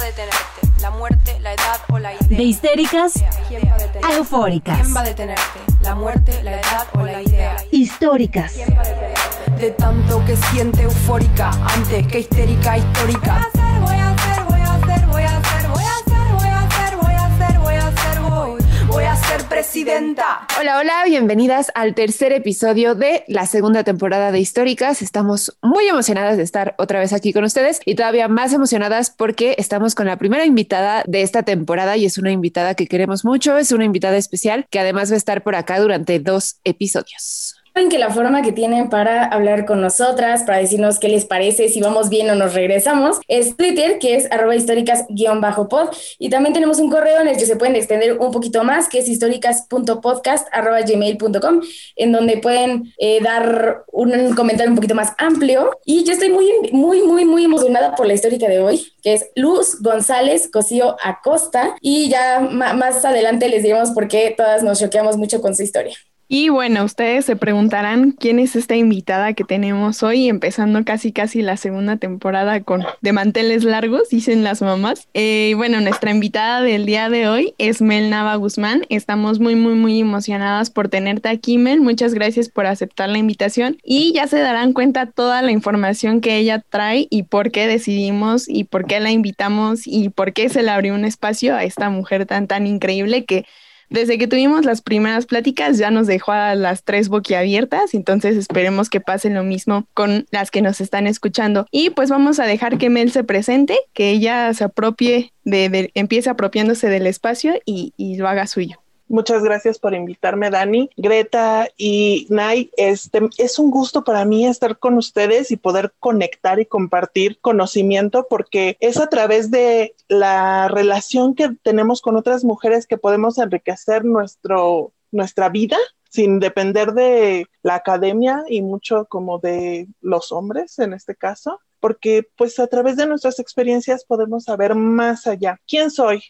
a detenerte? ¿La muerte, la edad o la idea? De histéricas a eufóricas. ¿Quién va a detenerte? ¿La muerte, la edad o la idea? Históricas. De tanto que siente eufórica antes que histérica histórica. Presidenta. Hola, hola, bienvenidas al tercer episodio de la segunda temporada de Históricas. Estamos muy emocionadas de estar otra vez aquí con ustedes y todavía más emocionadas porque estamos con la primera invitada de esta temporada y es una invitada que queremos mucho, es una invitada especial que además va a estar por acá durante dos episodios. Saben que la forma que tienen para hablar con nosotras, para decirnos qué les parece, si vamos bien o nos regresamos, es Twitter, que es arroba históricas-pod. Y también tenemos un correo en el que se pueden extender un poquito más, que es históricas.podcast.gmail.com, en donde pueden eh, dar un comentario un poquito más amplio. Y yo estoy muy, muy, muy, muy emocionada por la histórica de hoy, que es Luz González Cosío Acosta. Y ya más adelante les diremos por qué todas nos choqueamos mucho con su historia. Y bueno, ustedes se preguntarán quién es esta invitada que tenemos hoy, empezando casi casi la segunda temporada con de manteles largos, dicen las mamás. Eh, bueno, nuestra invitada del día de hoy es Mel Nava Guzmán. Estamos muy, muy, muy emocionadas por tenerte aquí, Mel. Muchas gracias por aceptar la invitación y ya se darán cuenta toda la información que ella trae y por qué decidimos y por qué la invitamos y por qué se le abrió un espacio a esta mujer tan, tan increíble que desde que tuvimos las primeras pláticas ya nos dejó a las tres boquiabiertas, entonces esperemos que pase lo mismo con las que nos están escuchando. Y pues vamos a dejar que Mel se presente, que ella se apropie, de, empiece apropiándose del espacio y, y lo haga suyo. Muchas gracias por invitarme, Dani, Greta y Nay. Este es un gusto para mí estar con ustedes y poder conectar y compartir conocimiento porque es a través de la relación que tenemos con otras mujeres que podemos enriquecer nuestro, nuestra vida sin depender de la academia y mucho como de los hombres en este caso, porque pues a través de nuestras experiencias podemos saber más allá. ¿Quién soy?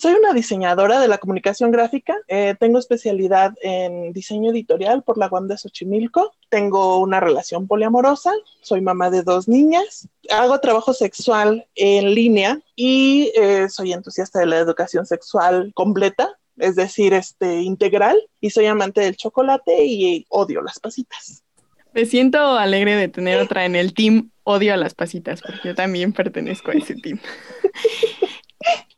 Soy una diseñadora de la comunicación gráfica. Eh, tengo especialidad en diseño editorial por la UAM de Xochimilco. Tengo una relación poliamorosa. Soy mamá de dos niñas. Hago trabajo sexual en línea y eh, soy entusiasta de la educación sexual completa, es decir, este, integral. Y soy amante del chocolate y odio las pasitas. Me siento alegre de tener otra en el team Odio a las pasitas, porque yo también pertenezco a ese team.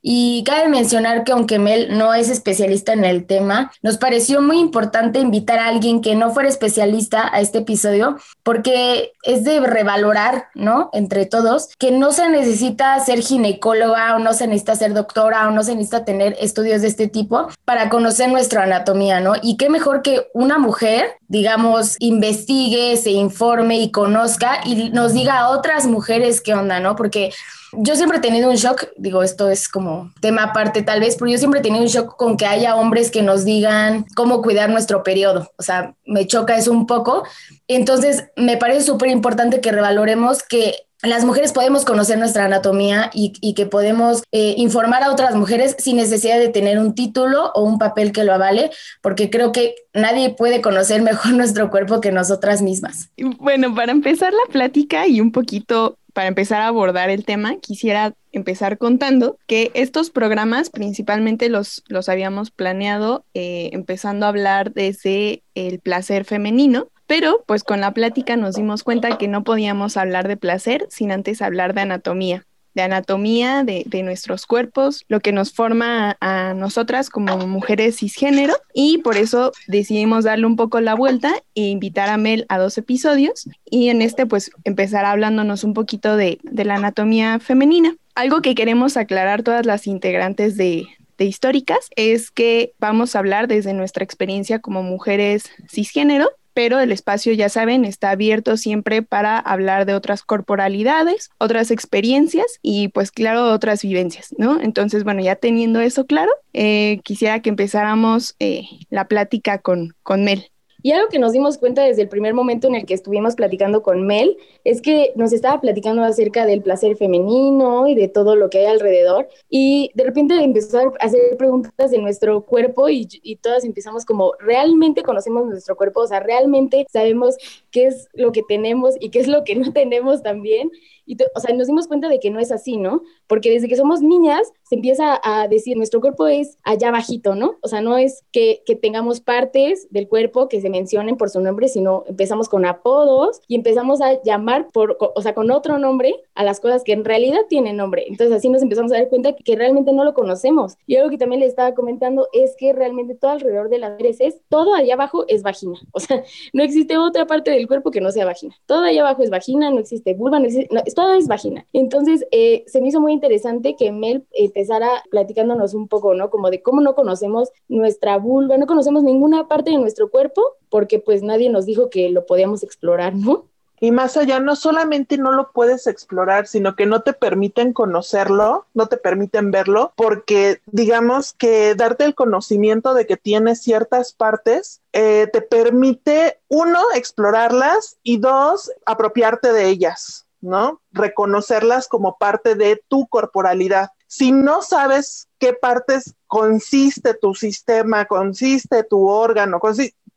Y cabe mencionar que aunque Mel no es especialista en el tema, nos pareció muy importante invitar a alguien que no fuera especialista a este episodio porque es de revalorar, ¿no? Entre todos, que no se necesita ser ginecóloga o no se necesita ser doctora o no se necesita tener estudios de este tipo para conocer nuestra anatomía, ¿no? Y qué mejor que una mujer, digamos, investigue, se informe y conozca y nos diga a otras mujeres qué onda, ¿no? Porque yo siempre he tenido un shock, digo, esto es como tema aparte tal vez, pero yo siempre he tenido un shock con que haya hombres que nos digan cómo cuidar nuestro periodo. O sea, me choca eso un poco. Entonces, me parece súper importante que revaloremos que las mujeres podemos conocer nuestra anatomía y, que podemos eh, informar a otras mujeres sin necesidad de tener un título o un papel que lo avale, porque creo que nadie puede conocer mejor nuestro cuerpo que nosotras mismas. Bueno, para empezar la plática y un poquito para empezar a abordar el tema, quisiera empezar contando que estos programas principalmente los, los habíamos planeado eh, empezando a hablar desde el placer femenino, pero pues con la plática nos dimos cuenta que no podíamos hablar de placer sin antes hablar de anatomía de anatomía de, nuestros cuerpos, lo que nos forma a, nosotras como mujeres cisgénero y por eso decidimos darle un poco la vuelta e invitar a Mel a dos episodios y en este pues empezar hablándonos un poquito de, de la anatomía femenina. Algo que queremos aclarar todas las integrantes de, de históricas es que vamos a hablar desde nuestra experiencia como mujeres cisgénero pero el espacio, ya saben, está abierto siempre para hablar de otras corporalidades, otras experiencias y pues claro, otras vivencias, ¿no? Entonces, bueno, ya teniendo eso claro, eh, quisiera que empezáramos eh, la plática con, con Mel. Y algo que nos dimos cuenta desde el primer momento en el que estuvimos platicando con Mel es que nos estaba platicando acerca del placer femenino y de todo lo que hay alrededor. Y de repente empezó a hacer preguntas de nuestro cuerpo y, y todas empezamos como, ¿realmente conocemos nuestro cuerpo? O sea, ¿realmente sabemos qué es lo que tenemos y qué es lo que no tenemos también? Y, o sea, nos dimos cuenta de que no es así, ¿no? Porque desde que somos niñas se empieza a decir, nuestro cuerpo es allá bajito, ¿no? O sea, no es que, que tengamos partes del cuerpo que se mencionen por su nombre, sino empezamos con apodos y empezamos a llamar por, o sea, con otro nombre a las cosas que en realidad tienen nombre. Entonces así nos empezamos a dar cuenta que, realmente no lo conocemos. Y algo que también le estaba comentando es que realmente todo alrededor de las mujeres es, todo allá abajo es vagina. O sea, no existe otra parte del cuerpo que no sea vagina. Todo allá abajo es vagina, no existe vulva, no existe, no, todo es vagina. Entonces, eh, se me hizo muy interesante que Mel empezara platicándonos un poco, ¿no? Como de cómo no conocemos nuestra vulva, no conocemos ninguna parte de nuestro cuerpo porque pues nadie nos dijo que lo podíamos explorar, ¿no? Y más allá, no solamente no lo puedes explorar, sino que no te permiten conocerlo, no te permiten verlo, porque digamos que darte el conocimiento de que tienes ciertas partes eh, te permite, uno, explorarlas y dos, apropiarte de ellas. ¿no? Reconocerlas como parte de tu corporalidad. Si no sabes qué partes consiste tu sistema, consiste tu órgano,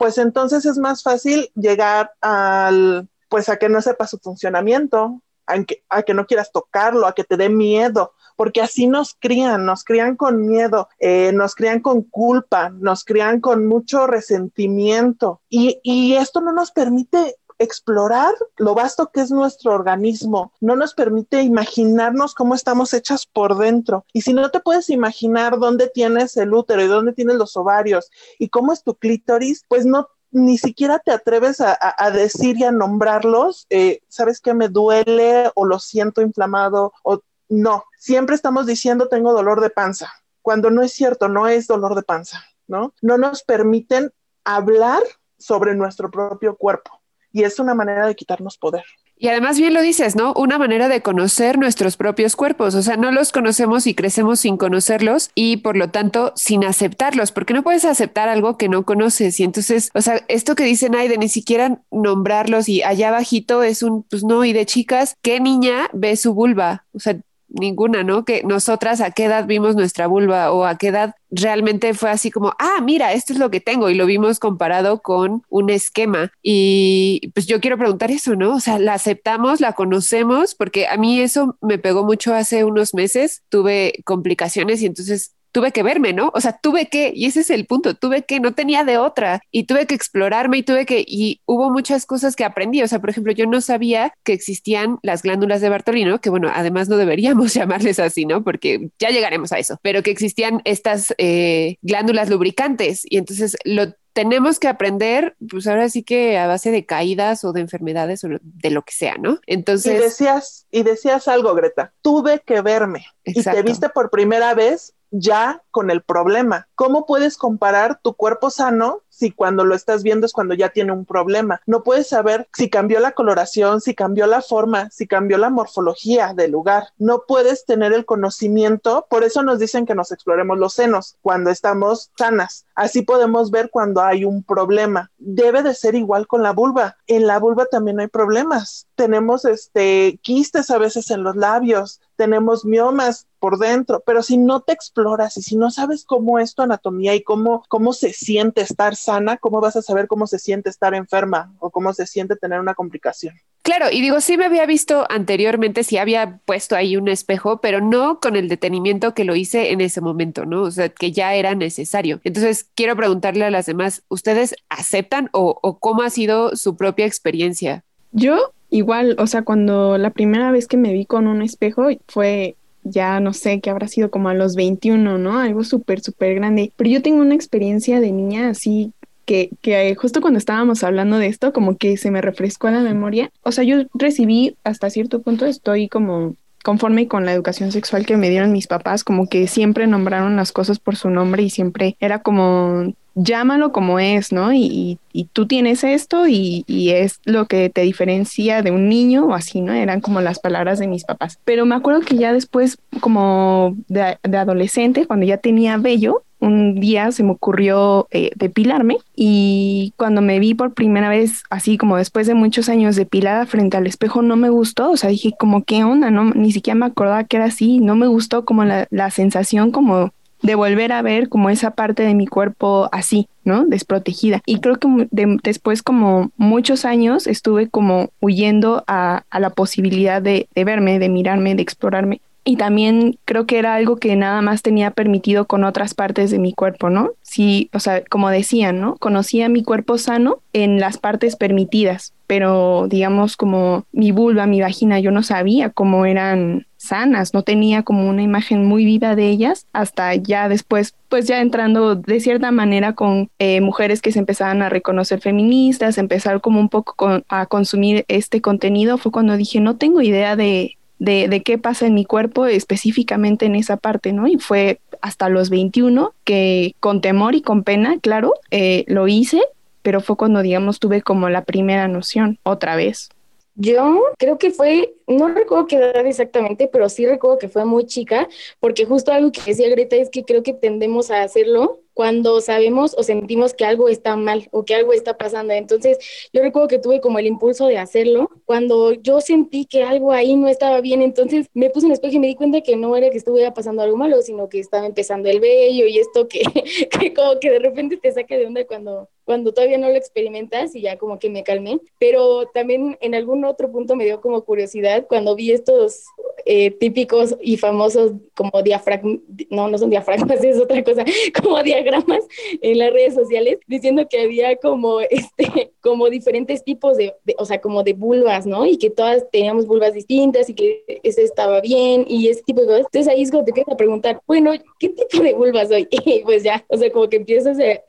pues entonces es más fácil llegar al, pues a que no sepas su funcionamiento, a que, a que no quieras tocarlo, a que te dé miedo, porque así nos crían, nos crían con miedo, eh, nos crían con culpa, nos crían con mucho resentimiento. Y, y esto no nos permite explorar lo vasto que es nuestro organismo, no nos permite imaginarnos cómo estamos hechas por dentro. Y si no te puedes imaginar dónde tienes el útero y dónde tienes los ovarios y cómo es tu clítoris, pues no ni siquiera te atreves a, decir y a nombrarlos, eh, sabes que me duele o lo siento inflamado o no, siempre estamos diciendo tengo dolor de panza, cuando no es cierto, no es dolor de panza, ¿no? No nos permiten hablar sobre nuestro propio cuerpo y es una manera de quitarnos poder. Y además bien lo dices, ¿no? Una manera de conocer nuestros propios cuerpos, o sea, no los conocemos y crecemos sin conocerlos y por lo tanto sin aceptarlos, porque no puedes aceptar algo que no conoces. Y entonces, o sea, esto que dicen, ay, de ni siquiera nombrarlos y allá abajito es un, pues no, y de chicas, ¿qué niña ve su vulva? O sea, ninguna, ¿no? Que nosotras a qué edad vimos nuestra vulva o a qué edad realmente fue así como, ah, mira, esto es lo que tengo y lo vimos comparado con un esquema. Y pues yo quiero preguntar eso, ¿no? O sea, la aceptamos, la conocemos, porque a mí eso me pegó mucho hace unos meses, tuve complicaciones y entonces tuve que verme, ¿no? O sea, tuve que, y ese es el punto, tuve que, no tenía de otra, y tuve que explorarme y tuve que, y hubo muchas cosas que aprendí, o sea, por ejemplo, yo no sabía que existían las glándulas de Bartolino, que bueno, además no deberíamos llamarles así, ¿no? Porque ya llegaremos a eso, pero que existían estas eh, glándulas lubricantes, y entonces lo tenemos que aprender, pues ahora sí que a base de caídas o de enfermedades o de lo que sea, ¿no? Entonces. Y decías, y decías algo, Greta, tuve que verme. Y te viste por primera vez ya con el problema. ¿Cómo puedes comparar tu cuerpo sano si cuando lo estás viendo es cuando ya tiene un problema? No puedes saber si cambió la coloración, si cambió la forma, si cambió la morfología del lugar. No puedes tener el conocimiento, por eso nos dicen que nos exploremos los senos cuando estamos sanas. Así podemos ver cuando hay un problema. Debe de ser igual con la vulva. En la vulva también hay problemas. Tenemos este quistes a veces en los labios, tenemos miomas por dentro, pero si no te exploras y si no sabes cómo es tu anatomía y cómo, cómo se siente estar sana, ¿cómo vas a saber cómo se siente estar enferma o cómo se siente tener una complicación? Claro, y digo, sí me había visto anteriormente, sí había puesto ahí un espejo, pero no con el detenimiento que lo hice en ese momento, ¿no? O sea, que ya era necesario. Entonces, quiero preguntarle a las demás, ¿ustedes aceptan o, o cómo ha sido su propia experiencia? Yo igual, o sea, cuando la primera vez que me vi con un espejo fue ya no sé, que habrá sido como a los 21, ¿no? Algo súper, súper grande. Pero yo tengo una experiencia de niña así que, que, justo cuando estábamos hablando de esto, como que se me refrescó la memoria. O sea, yo recibí hasta cierto punto, estoy como conforme con la educación sexual que me dieron mis papás, como que siempre nombraron las cosas por su nombre y siempre era como llámalo como es, ¿no? Y, tú tienes esto y, es lo que te diferencia de un niño o así, ¿no? Eran como las palabras de mis papás. Pero me acuerdo que ya después, como de, adolescente, cuando ya tenía vello, un día se me ocurrió eh, depilarme y cuando me vi por primera vez, así como después de muchos años depilada frente al espejo, no me gustó, o sea, dije como, ¿qué onda? No, ni siquiera me acordaba que era así, no me gustó como la sensación como de volver a ver como esa parte de mi cuerpo así, ¿no? Desprotegida. Y creo que después como muchos años estuve como huyendo a, a la posibilidad de, de verme, de mirarme, de explorarme. Y también creo que era algo que nada más tenía permitido con otras partes de mi cuerpo, ¿no? Sí, o sea, como decían, ¿no? Conocía mi cuerpo sano en las partes permitidas, pero digamos como mi vulva, mi vagina, yo no sabía cómo eran sanas, no tenía como una imagen muy viva de ellas hasta ya después, pues ya entrando de cierta manera con eh, mujeres que se empezaban a reconocer feministas, empezar como un poco a consumir este contenido, fue cuando dije, no tengo idea de, de, qué pasa en mi cuerpo específicamente en esa parte, ¿no? Y fue hasta los 21 que con temor y con pena, claro, eh, lo hice, pero fue cuando, digamos, tuve como la primera noción otra vez. Yo creo que fue, no recuerdo qué edad exactamente, pero sí recuerdo que fue muy chica, porque justo algo que decía Greta es que creo que tendemos a hacerlo cuando sabemos o sentimos que algo está mal o que algo está pasando. Entonces, yo recuerdo que tuve como el impulso de hacerlo cuando yo sentí que algo ahí no estaba bien. Entonces, me puse en el espejo y me di cuenta que no era que estuviera pasando algo malo, sino que estaba empezando el vello y esto que, que como que de repente te saca de onda cuando, cuando todavía no lo experimentas y ya como que me calmé. Pero también en algún otro punto me dio como curiosidad cuando vi estos eh, típicos y famosos como diafragmas, no, no son diafragmas, es otra cosa, como diagramas en las redes sociales, diciendo que había como, este, como diferentes tipos de, o sea, como de vulvas, ¿no? Y que todas teníamos vulvas distintas y que ese estaba bien y ese tipo de cosas. Entonces ahí es cuando te empiezas a preguntar, bueno, ¿qué tipo de vulvas soy? Y pues ya, o sea, como que empiezas a,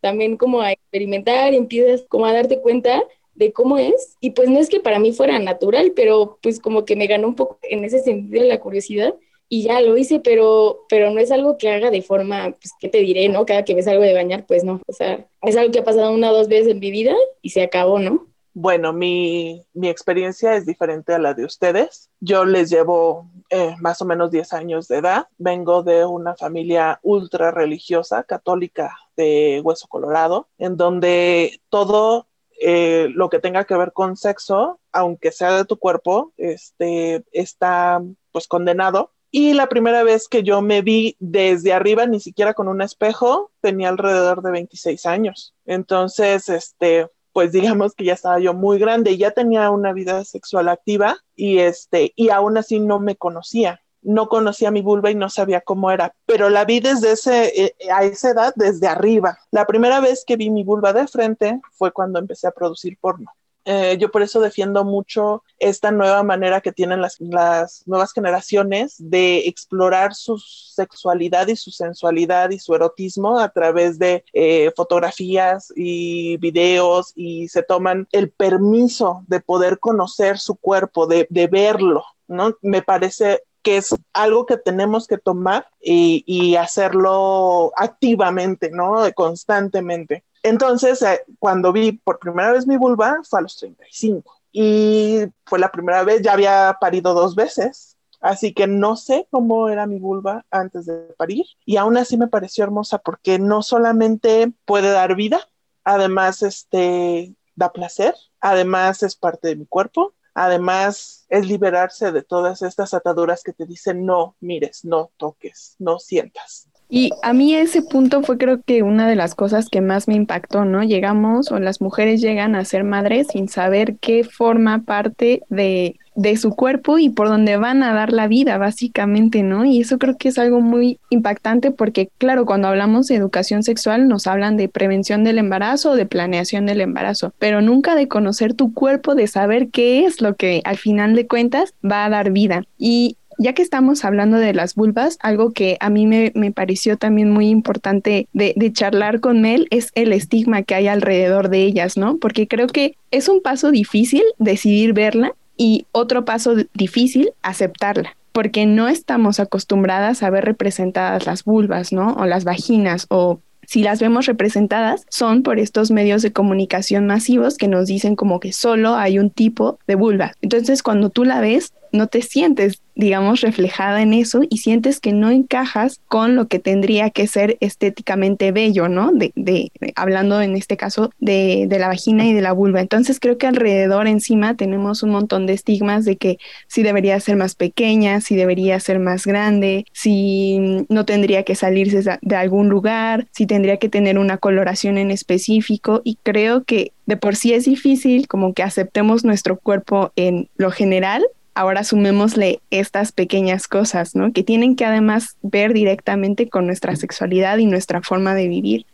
también como a experimentar empiezas como a darte cuenta de cómo es. Y pues no es que para mí fuera natural, pero pues como que me ganó un poco en ese sentido la curiosidad y ya lo hice, pero, pero no es algo que haga de forma, pues, ¿qué te diré, no? Cada que ves algo de bañar, pues no. O sea, es algo que ha pasado una o dos veces en mi vida y se acabó, ¿no? Bueno, mi, mi experiencia es diferente a la de ustedes. Yo les llevo eh, más o menos 10 años de edad. Vengo de una familia ultra religiosa, católica de Hueso Colorado, en donde todo eh, lo que tenga que ver con sexo, aunque sea de tu cuerpo, este, está pues condenado. Y la primera vez que yo me vi desde arriba, ni siquiera con un espejo, tenía alrededor de 26 años. Entonces, este, pues digamos que ya estaba yo muy grande, ya tenía una vida sexual activa y este, y aún así no me conocía no conocía mi vulva y no sabía cómo era, pero la vi desde ese, eh, a esa edad, desde arriba. La primera vez que vi mi vulva de frente fue cuando empecé a producir porno. Eh, yo por eso defiendo mucho esta nueva manera que tienen las, nuevas generaciones de explorar su sexualidad y su sensualidad y su erotismo a través de eh, fotografías y videos y se toman el permiso de poder conocer su cuerpo, de, de verlo, ¿no? Me parece que es algo que tenemos que tomar y, hacerlo activamente, ¿no? Constantemente. Entonces, eh, cuando vi por primera vez mi vulva fue a los 35 y fue la primera vez, ya había parido dos veces, así que no sé cómo era mi vulva antes de parir y aún así me pareció hermosa porque no solamente puede dar vida, además este da placer, además es parte de mi cuerpo Además, es liberarse de todas estas ataduras que te dicen no mires, no toques, no sientas. Y a mí ese punto fue creo que una de las cosas que más me impactó, ¿no? Llegamos o las mujeres llegan a ser madres sin saber qué forma parte de, de su cuerpo y por dónde van a dar la vida, básicamente, ¿no? Y eso creo que es algo muy impactante porque, claro, cuando hablamos de educación sexual nos hablan de prevención del embarazo o de planeación del embarazo, pero nunca de conocer tu cuerpo, de saber qué es lo que al final de cuentas va a dar vida. Y ya que estamos hablando de las vulvas, algo que a mí me, pareció también muy importante de, de, charlar con Mel es el estigma que hay alrededor de ellas, ¿no? Porque creo que es un paso difícil decidir verla y otro paso difícil aceptarla porque no estamos acostumbradas a ver representadas las vulvas, ¿no? O las vaginas o si las vemos representadas, son por estos medios de comunicación masivos que nos dicen como que solo hay un tipo de vulva. Entonces, cuando tú la ves, no te sientes, digamos, reflejada en eso y sientes que no encajas con lo que tendría que ser estéticamente bello, ¿no? De, de hablando en este caso de, de, la vagina y de la vulva. Entonces creo que alrededor encima tenemos un montón de estigmas de que si debería ser más pequeña, si debería ser más grande, si no tendría que salirse de algún lugar, si tendría que tener una coloración en específico y creo que de por sí es difícil como que aceptemos nuestro cuerpo en lo general ahora sumémosle estas pequeñas cosas, ¿no? Que tienen que además ver directamente con nuestra sexualidad y nuestra forma de vivir.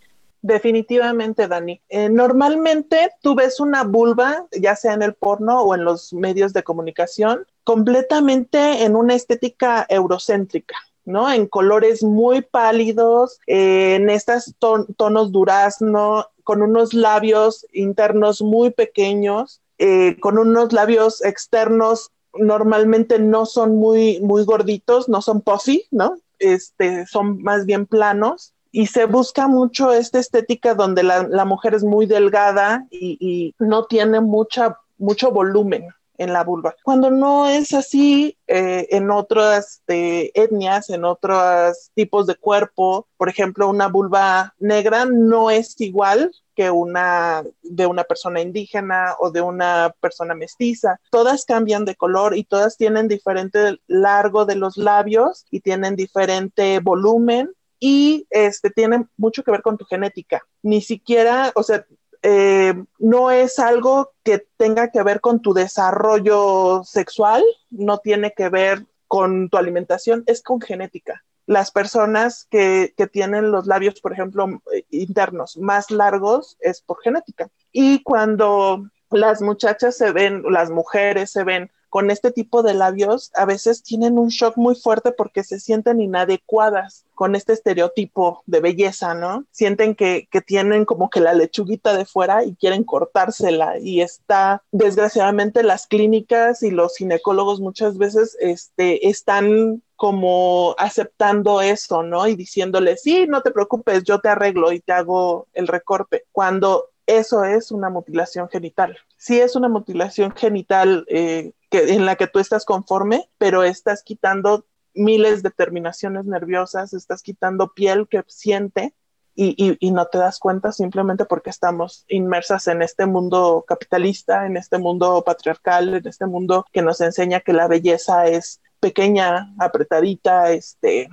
Definitivamente, Dani. Eh, normalmente tú ves una vulva, ya sea en el porno o en los medios de comunicación, completamente en una estética eurocéntrica. ¿no? En colores muy pálidos, eh, en estos tonos durazno, con unos labios internos muy pequeños, eh, con unos labios externos normalmente no son muy, muy gorditos, no son puffy, ¿no? Este, son más bien planos y se busca mucho esta estética donde la, mujer es muy delgada y, no tiene mucha, mucho volumen en la vulva. Cuando no es así eh, en otras este, etnias, en otros tipos de cuerpo, por ejemplo, una vulva negra no es igual que una de una persona indígena o de una persona mestiza. Todas cambian de color y todas tienen diferente largo de los labios y tienen diferente volumen y este tiene mucho que ver con tu genética. Ni siquiera, o sea, eh, no es algo que tenga que ver con tu desarrollo sexual, no tiene que ver con tu alimentación, es con genética las personas que, tienen los labios, por ejemplo, internos más largos es por genética. Y cuando las muchachas se ven, las mujeres se ven con este tipo de labios, a veces tienen un shock muy fuerte porque se sienten inadecuadas con este estereotipo de belleza, ¿no? Sienten que, tienen como que la lechuguita de fuera y quieren cortársela y está, desgraciadamente, las clínicas y los ginecólogos muchas veces este, están como aceptando eso, ¿no? Y diciéndole, sí, no te preocupes, yo te arreglo y te hago el recorte, cuando eso es una mutilación genital. Sí es una mutilación genital eh, que, en la que tú estás conforme, pero estás quitando miles de terminaciones nerviosas, estás quitando piel que siente y, y, no te das cuenta simplemente porque estamos inmersas en este mundo capitalista, en este mundo patriarcal, en este mundo que nos enseña que la belleza es pequeña, apretadita, este,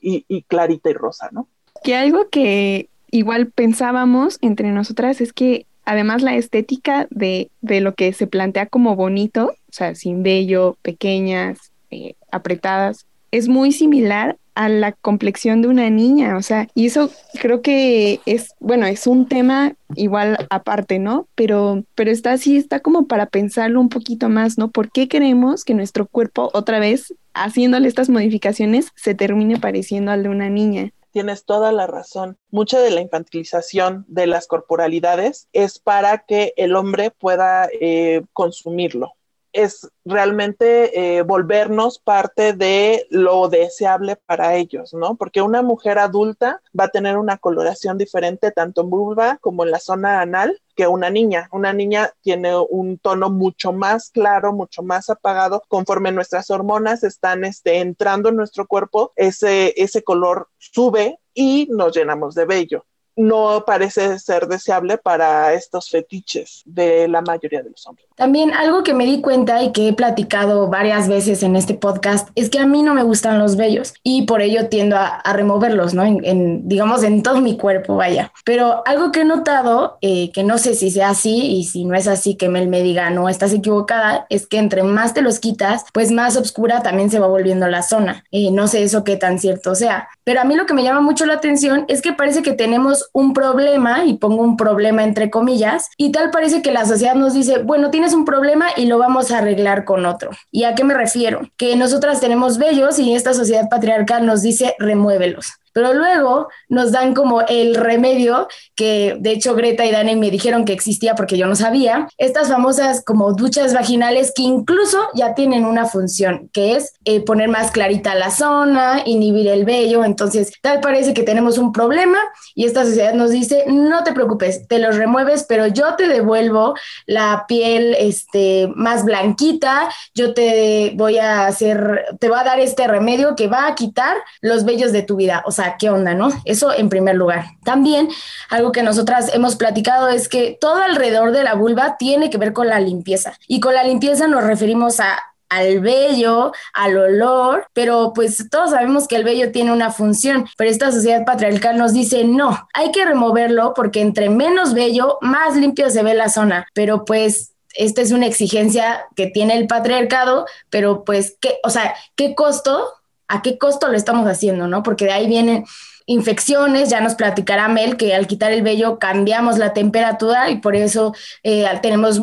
y, y clarita y rosa, ¿no? Que algo que igual pensábamos entre nosotras es que además la estética de, de lo que se plantea como bonito, o sea, sin vello, pequeñas, eh, apretadas, es muy similar a la complexión de una niña, o sea, y eso creo que es, bueno, es un tema igual aparte, ¿no? Pero, pero está así, está como para pensarlo un poquito más, ¿no? ¿Por qué queremos que nuestro cuerpo otra vez, haciéndole estas modificaciones, se termine pareciendo al de una niña? Tienes toda la razón. Mucha de la infantilización de las corporalidades es para que el hombre pueda eh, consumirlo. Es realmente eh, volvernos parte de lo deseable para ellos, ¿no? Porque una mujer adulta va a tener una coloración diferente tanto en vulva como en la zona anal que una niña. Una niña tiene un tono mucho más claro, mucho más apagado. Conforme nuestras hormonas están este, entrando en nuestro cuerpo, ese, ese color sube y nos llenamos de vello no parece ser deseable para estos fetiches de la mayoría de los hombres. También algo que me di cuenta y que he platicado varias veces en este podcast es que a mí no me gustan los vellos y por ello tiendo a, removerlos, ¿no? Digamos, en todo mi cuerpo, vaya. Pero algo que he notado, eh, que no sé si sea así y si no es así, que Mel me diga, no, estás equivocada, es que entre más te los quitas, pues más oscura también se va volviendo la zona. Eh, no sé eso qué tan cierto sea. Pero a mí lo que me llama mucho la atención es que parece que tenemos un problema, y pongo un problema entre comillas, y tal parece que la sociedad nos dice, bueno, tienes un problema y lo vamos a arreglar con otro. ¿Y a qué me refiero? Que nosotras tenemos vellos y esta sociedad patriarcal nos dice, remuévelos. Pero luego nos dan como el remedio que de hecho Greta y Dani me dijeron que existía porque yo no sabía, estas famosas como duchas vaginales que incluso ya tienen una función, que es eh, poner más clarita la zona, inhibir el vello, entonces tal parece que tenemos un problema y esta sociedad nos dice, no te preocupes, te los remueves, pero yo te devuelvo la piel este, más blanquita, yo te voy a hacer, te voy a dar este remedio que va a quitar los vellos de tu vida. O sea, ¿qué onda, no? Eso en primer lugar. También algo que nosotras hemos platicado es que todo alrededor de la vulva tiene que ver con la limpieza. Y con la limpieza nos referimos a al vello, al olor, pero pues todos sabemos que el vello tiene una función, pero esta sociedad patriarcal nos dice no, hay que removerlo porque entre menos vello, más limpio se ve la zona, pero pues esta es una exigencia que tiene el patriarcado, pero pues, ¿qué, o sea, qué costo, a qué costo lo estamos haciendo, no? Porque de ahí vienen infecciones, ya nos platicará Mel que al quitar el vello cambiamos la temperatura y por eso eh, tenemos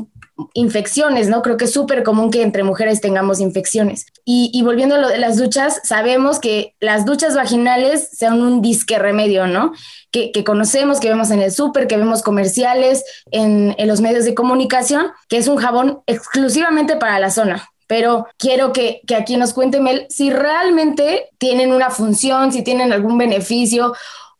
infecciones, ¿no? Creo que es súper común que entre mujeres tengamos infecciones. Y, volviendo a lo de las duchas, sabemos que las duchas vaginales son un disque remedio, ¿no? Que, conocemos, que vemos en el súper, que vemos comerciales, en, en los medios de comunicación, que es un jabón exclusivamente para la zona pero quiero que, que, aquí nos cuente Mel si realmente tienen una función, si tienen algún beneficio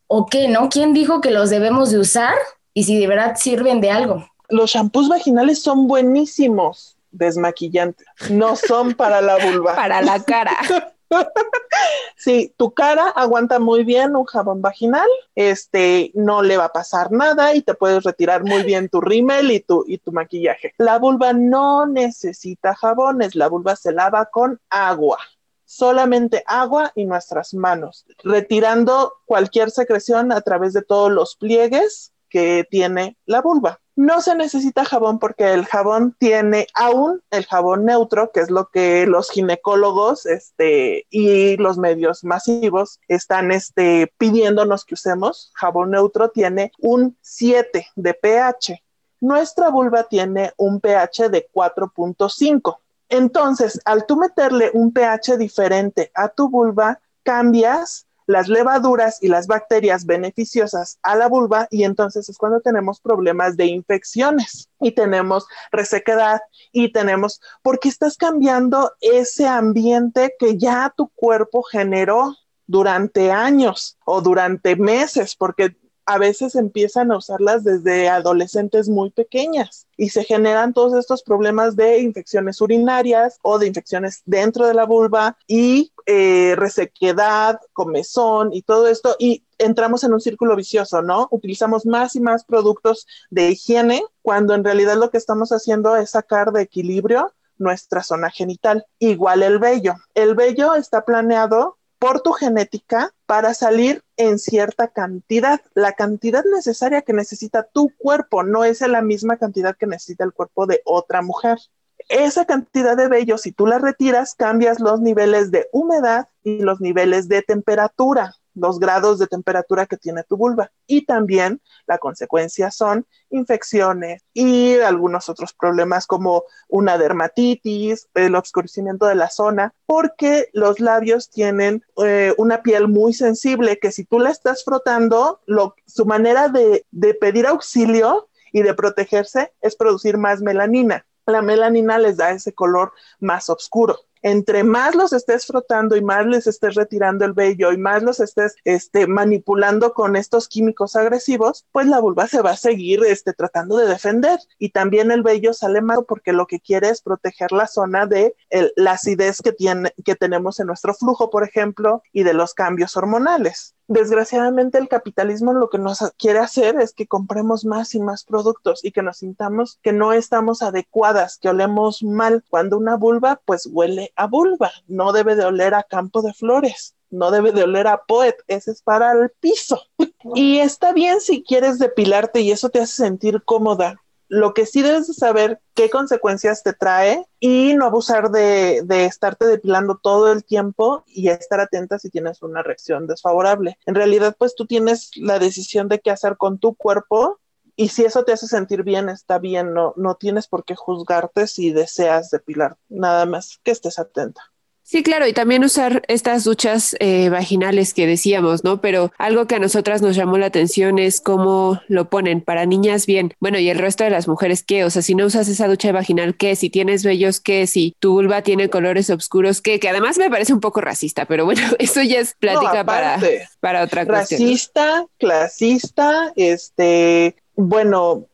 o qué, ¿no? ¿Quién dijo que los debemos de usar y si de verdad sirven de algo? los shampoos vaginales son buenísimos, desmaquillantes. No son para la vulva. para la cara. Sí, tu cara aguanta muy bien un jabón vaginal, este no le va a pasar nada y te puedes retirar muy bien tu rímel y tu, y tu maquillaje. La vulva no necesita jabones, la vulva se lava con agua solamente agua y nuestras manos, retirando cualquier secreción a través de todos los pliegues que tiene la vulva. No se necesita jabón porque el jabón tiene aún el jabón neutro, que es lo que los ginecólogos este, y los medios masivos están este, pidiéndonos que usemos. Jabón neutro tiene un 7 de pH. Nuestra vulva tiene un pH de 4.5. Entonces, al tú meterle un pH diferente a tu vulva, cambias las levaduras y las bacterias beneficiosas a la vulva y entonces es cuando tenemos problemas de infecciones y tenemos resequedad y tenemos, porque estás cambiando ese ambiente que ya tu cuerpo generó durante años o durante meses, porque a veces empiezan a usarlas desde adolescentes muy pequeñas y se generan todos estos problemas de infecciones urinarias o de infecciones dentro de la vulva y eh, resequedad, comezón y todo esto y entramos en un círculo vicioso, ¿no? Utilizamos más y más productos de higiene cuando en realidad lo que estamos haciendo es sacar de equilibrio nuestra zona genital. Igual el vello. El vello está planeado por tu genética para salir en cierta cantidad. La cantidad necesaria que necesita tu cuerpo no es la misma cantidad que necesita el cuerpo de otra mujer. Esa cantidad de vello, si tú la retiras, cambias los niveles de humedad y los niveles de temperatura los grados de temperatura que tiene tu vulva. Y también la consecuencia son infecciones y algunos otros problemas como una dermatitis, el obscurecimiento de la zona, porque los labios tienen eh, una piel muy sensible que si tú la estás frotando, su manera de, de pedir auxilio y de protegerse es producir más melanina. La melanina les da ese color más oscuro entre más los estés frotando y más les estés retirando el vello y más los estés este, manipulando con estos químicos agresivos, pues la vulva se va a seguir este, tratando de defender. Y también el vello sale mal porque lo que quiere es proteger la zona de la acidez que, tiene, que tenemos en nuestro flujo, por ejemplo, y de los cambios hormonales desgraciadamente el capitalismo lo que nos quiere hacer es que compremos más y más productos y que nos sintamos que no estamos adecuadas, que olemos mal. Cuando una vulva, pues huele a vulva, no debe de oler a campo de flores. No debe de oler a poet, ese es para el piso. Y está bien si quieres depilarte y eso te hace sentir cómoda, lo que sí debes de saber qué consecuencias te trae y no abusar de, de, estarte depilando todo el tiempo y estar atenta si tienes una reacción desfavorable. En realidad, pues tú tienes la decisión de qué hacer con tu cuerpo y si eso te hace sentir bien, está bien, no, no tienes por qué juzgarte si deseas depilar, nada más que estés atenta. Sí, claro, y también usar estas duchas eh, vaginales que decíamos, ¿no? Pero algo que a nosotras nos llamó la atención es cómo lo ponen para niñas bien. Bueno, y el resto de las mujeres, ¿qué? O sea, si no usas esa ducha vaginal, ¿qué? Si tienes vellos, ¿qué? Si tu vulva tiene colores oscuros, ¿qué? Que además me parece un poco racista, pero bueno, eso ya es plática para, para otra cuestión. Racista, clasista, este, bueno,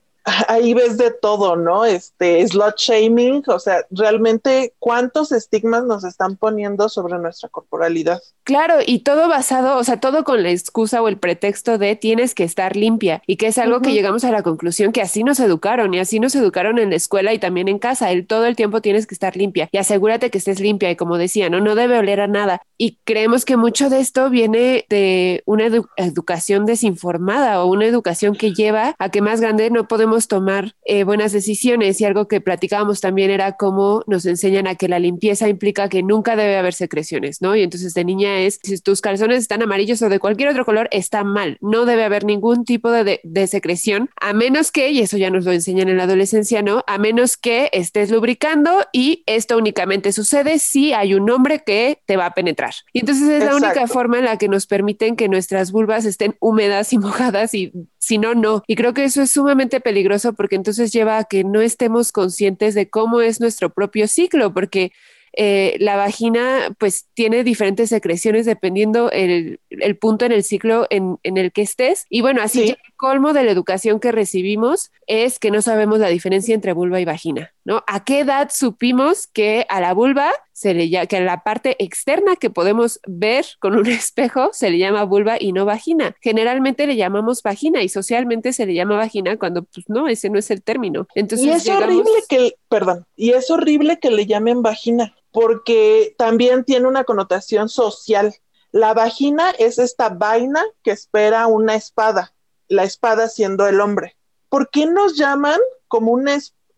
ahí ves de todo, ¿no? Este, slot shaming, o sea, realmente cuántos estigmas nos están poniendo sobre nuestra corporalidad. Claro, y todo basado, o sea, todo con la excusa o el pretexto de tienes que estar limpia y que es algo que llegamos a la conclusión que así nos educaron y así nos educaron en la escuela y también en casa, el todo el tiempo tienes que estar limpia y asegúrate que estés limpia y como decía, no, no debe oler a nada. Y creemos que mucho de esto viene de una educación desinformada o una educación que lleva a que más grande no podemos tomar eh, buenas decisiones y algo que platicábamos también era cómo nos enseñan a que la limpieza implica que nunca debe haber secreciones, ¿no? Y entonces de niña es, si tus calzones están amarillos o de cualquier otro color, está mal, no debe haber ningún tipo de, de secreción, a menos que, y eso ya nos lo enseñan en la adolescencia, ¿no? A menos que estés lubricando y esto únicamente sucede si hay un hombre que te va a penetrar. Y entonces es la única forma en la que nos permiten que nuestras vulvas estén húmedas y mojadas y si no, no. Y creo que eso es sumamente peligroso porque entonces lleva a que no estemos conscientes de cómo es nuestro propio ciclo, porque eh, la vagina pues tiene diferentes secreciones dependiendo el, el punto en el ciclo en, en, el que estés. Y bueno, así colmo de la educación que recibimos es que no sabemos la diferencia entre vulva y vagina, ¿no? ¿A qué edad supimos que a la vulva se le llama, que a la parte externa que podemos ver con un espejo se le llama vulva y no vagina? Generalmente le llamamos vagina y socialmente se le llama vagina cuando pues no, ese no es el término. Entonces, y es horrible que, perdón, y es horrible que le llamen vagina porque también tiene una connotación social. La vagina es esta vaina que espera una espada, la espada siendo el hombre. ¿Por qué nos llaman como un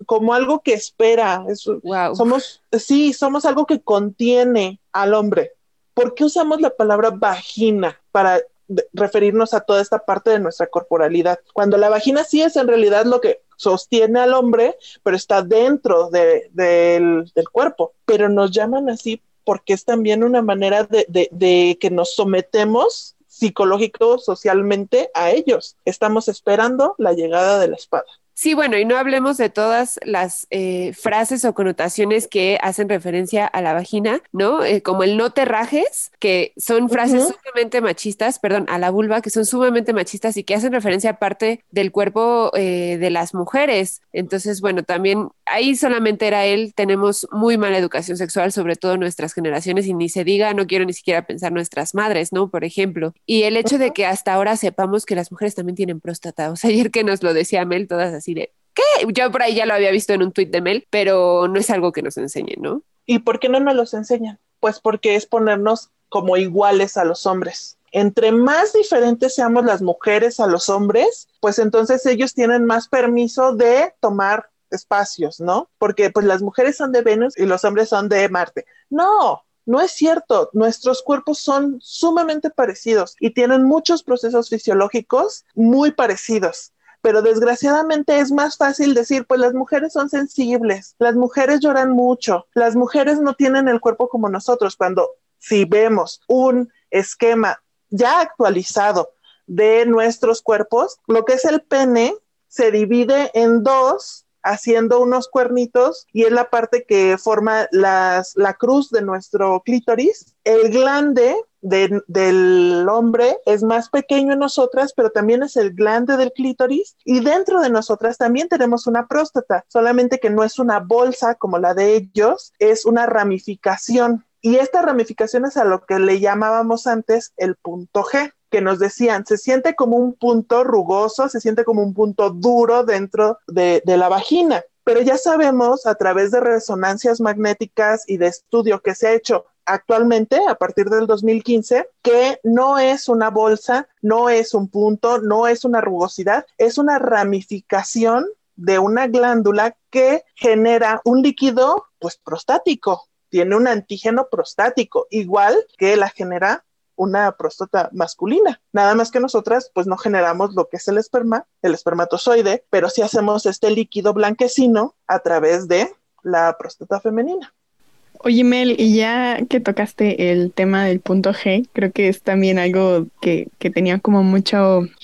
como algo que espera? Somos, sí, somos algo que contiene al hombre. ¿Por qué usamos la palabra vagina para referirnos a toda esta parte de nuestra corporalidad? Cuando la vagina sí es en realidad lo que sostiene al hombre, pero está dentro del, cuerpo. Pero nos llaman así porque es también una manera de, de que nos sometemos psicológico, socialmente a ellos. Estamos esperando la llegada de la espada. Sí, bueno, y no hablemos de todas las eh, frases o connotaciones que hacen referencia a la vagina, ¿no? Eh, como el no te rajes, que son frases sumamente machistas, perdón, a la vulva, que son sumamente machistas y que hacen referencia a parte del cuerpo eh, de las mujeres. Entonces, bueno, también ahí solamente era él, tenemos muy mala educación sexual, sobre todo nuestras generaciones, y ni se diga, no quiero ni siquiera pensar nuestras madres, ¿no? Por ejemplo. Y el hecho de que hasta ahora sepamos que las mujeres también tienen próstata, o sea, ayer que nos lo decía Mel, todas así de, ¿qué? Yo por ahí ya lo había visto en un tuit de Mel, pero no es algo que nos enseñen, ¿no? ¿Y por qué no nos los enseñan? Pues porque es ponernos como iguales a los hombres. Entre más diferentes seamos las mujeres a los hombres, pues entonces ellos tienen más permiso de tomar espacios, ¿no? Porque pues las mujeres son de Venus y los hombres son de Marte. No, no es cierto, nuestros cuerpos son sumamente parecidos y tienen muchos procesos fisiológicos muy parecidos pero desgraciadamente es más fácil decir, pues las mujeres son sensibles, las mujeres lloran mucho, las mujeres no tienen el cuerpo como nosotros, cuando si vemos un esquema ya actualizado de nuestros cuerpos, lo que es el pene se divide en dos haciendo unos cuernitos y es la parte que forma las, la cruz de nuestro clítoris. El glande del hombre es más pequeño en nosotras, pero también es el glande del clítoris y dentro de nosotras también tenemos una próstata, solamente que no es una bolsa como la de ellos, es una ramificación. Y esta ramificación es a lo que le llamábamos antes el punto G que nos decían, se siente como un punto rugoso, se siente como un punto duro dentro de, de la vagina. Pero ya sabemos a través de resonancias magnéticas y de estudio que se ha hecho actualmente, a partir del 2015, que no es una bolsa, no es un punto, no es una rugosidad, es una ramificación de una glándula que genera un líquido pues prostático, tiene un antígeno prostático, igual que la genera una próstata masculina. Nada más que nosotras pues no generamos lo que es el esperma, el espermatozoide, pero sí hacemos este líquido blanquecino a través de la próstata femenina. Oye, Mel, y ya que tocaste el tema del punto G, creo que es también algo que, que tenía como mucha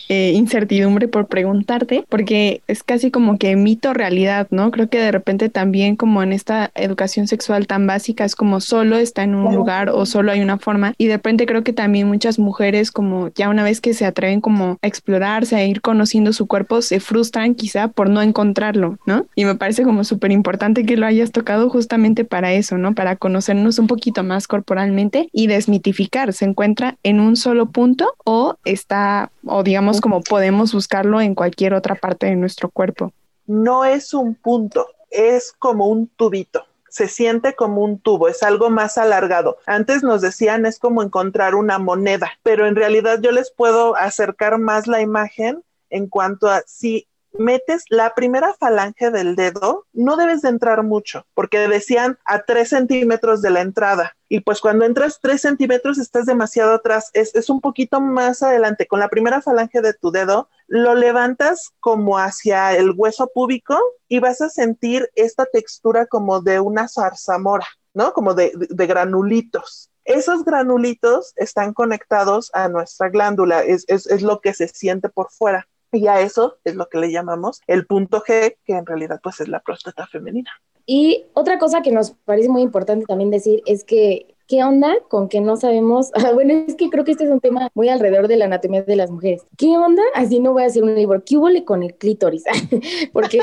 eh, incertidumbre por preguntarte, porque es casi como que mito realidad, ¿no? Creo que de repente también como en esta educación sexual tan básica es como solo está en un lugar o solo hay una forma, y de repente creo que también muchas mujeres como ya una vez que se atreven como a explorarse, a ir conociendo su cuerpo, se frustran quizá por no encontrarlo, ¿no? Y me parece como súper importante que lo hayas tocado justamente para eso, ¿no? Para conocernos un poquito más corporalmente y desmitificar, ¿se encuentra en un solo punto o está, o digamos como podemos buscarlo en cualquier otra parte de nuestro cuerpo? No es un punto, es como un tubito se siente como un tubo, es algo más alargado. Antes nos decían es como encontrar una moneda, pero en realidad yo les puedo acercar más la imagen en cuanto a si metes la primera falange del dedo, no debes de entrar mucho, porque decían a tres centímetros de la entrada. Y pues cuando entras tres centímetros estás demasiado atrás, es, un poquito más adelante. Con la primera falange de tu dedo, lo levantas como hacia el hueso púbico y vas a sentir esta textura como de una zarzamora, ¿no? Como de, granulitos. Esos granulitos están conectados a nuestra glándula, es, lo que se siente por fuera. Y a eso es lo que le llamamos el punto G, que en realidad pues es la próstata femenina. Y otra cosa que nos parece muy importante también decir es que ¿qué onda con que no sabemos? bueno, es que creo que este es un tema muy alrededor de la anatomía de las mujeres. ¿Qué onda? Así no voy a hacer un libro. ¿Qué hubo con el clítoris? Porque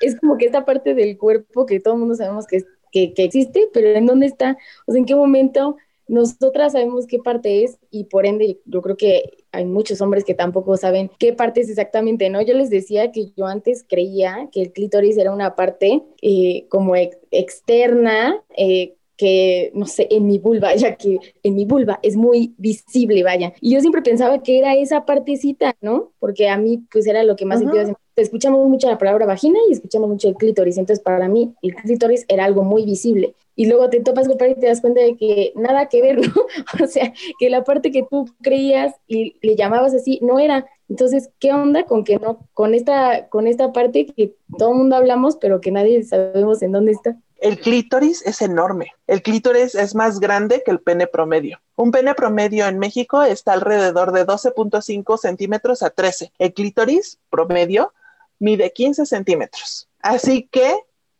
es como que esta parte del cuerpo que todo el mundo sabemos que, que, que existe, pero ¿en dónde está? O sea, ¿en qué momento? Nosotras sabemos qué parte es y por ende yo creo que hay muchos hombres que tampoco saben qué parte es exactamente, ¿no? Yo les decía que yo antes creía que el clítoris era una parte eh, como ex externa, eh, que, no sé, en mi vulva, ya que en mi vulva es muy visible, vaya. Y yo siempre pensaba que era esa partecita, ¿no? Porque a mí, pues era lo que más sentido hacía. Escuchamos mucho la palabra vagina y escuchamos mucho el clítoris. Entonces, para mí, el clítoris era algo muy visible. Y luego te topas con y te das cuenta de que nada que ver, ¿no? o sea, que la parte que tú creías y le llamabas así no era. Entonces, ¿qué onda con que no, con esta, con esta parte que todo el mundo hablamos, pero que nadie sabemos en dónde está? El clítoris es enorme. El clítoris es más grande que el pene promedio. Un pene promedio en México está alrededor de 12.5 centímetros a 13. El clítoris promedio mide 15 centímetros. Así que